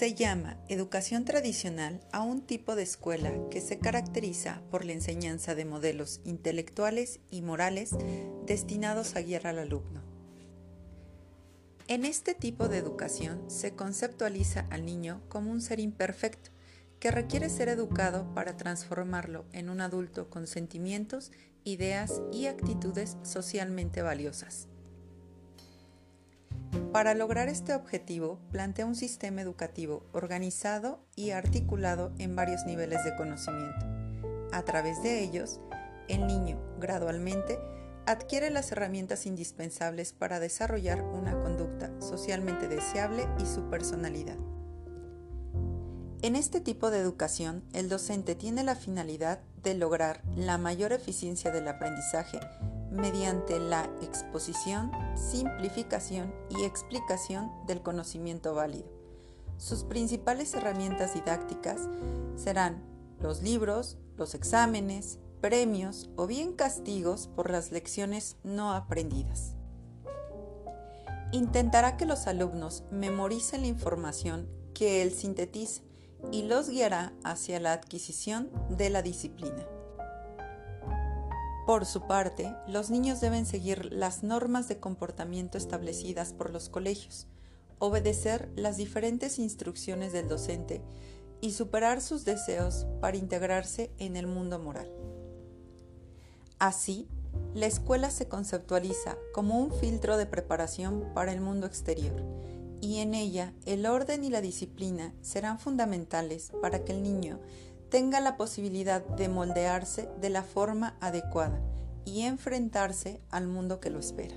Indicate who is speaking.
Speaker 1: Se llama educación tradicional a un tipo de escuela que se caracteriza por la enseñanza de modelos intelectuales y morales destinados a guiar al alumno. En este tipo de educación se conceptualiza al niño como un ser imperfecto que requiere ser educado para transformarlo en un adulto con sentimientos, ideas y actitudes socialmente valiosas. Para lograr este objetivo, plantea un sistema educativo organizado y articulado en varios niveles de conocimiento. A través de ellos, el niño, gradualmente, adquiere las herramientas indispensables para desarrollar una conducta socialmente deseable y su personalidad. En este tipo de educación, el docente tiene la finalidad de lograr la mayor eficiencia del aprendizaje mediante la exposición, simplificación y explicación del conocimiento válido. Sus principales herramientas didácticas serán los libros, los exámenes, premios o bien castigos por las lecciones no aprendidas. Intentará que los alumnos memoricen la información que él sintetice y los guiará hacia la adquisición de la disciplina. Por su parte, los niños deben seguir las normas de comportamiento establecidas por los colegios, obedecer las diferentes instrucciones del docente y superar sus deseos para integrarse en el mundo moral. Así, la escuela se conceptualiza como un filtro de preparación para el mundo exterior y en ella el orden y la disciplina serán fundamentales para que el niño tenga la posibilidad de moldearse de la forma adecuada y enfrentarse al mundo que lo espera.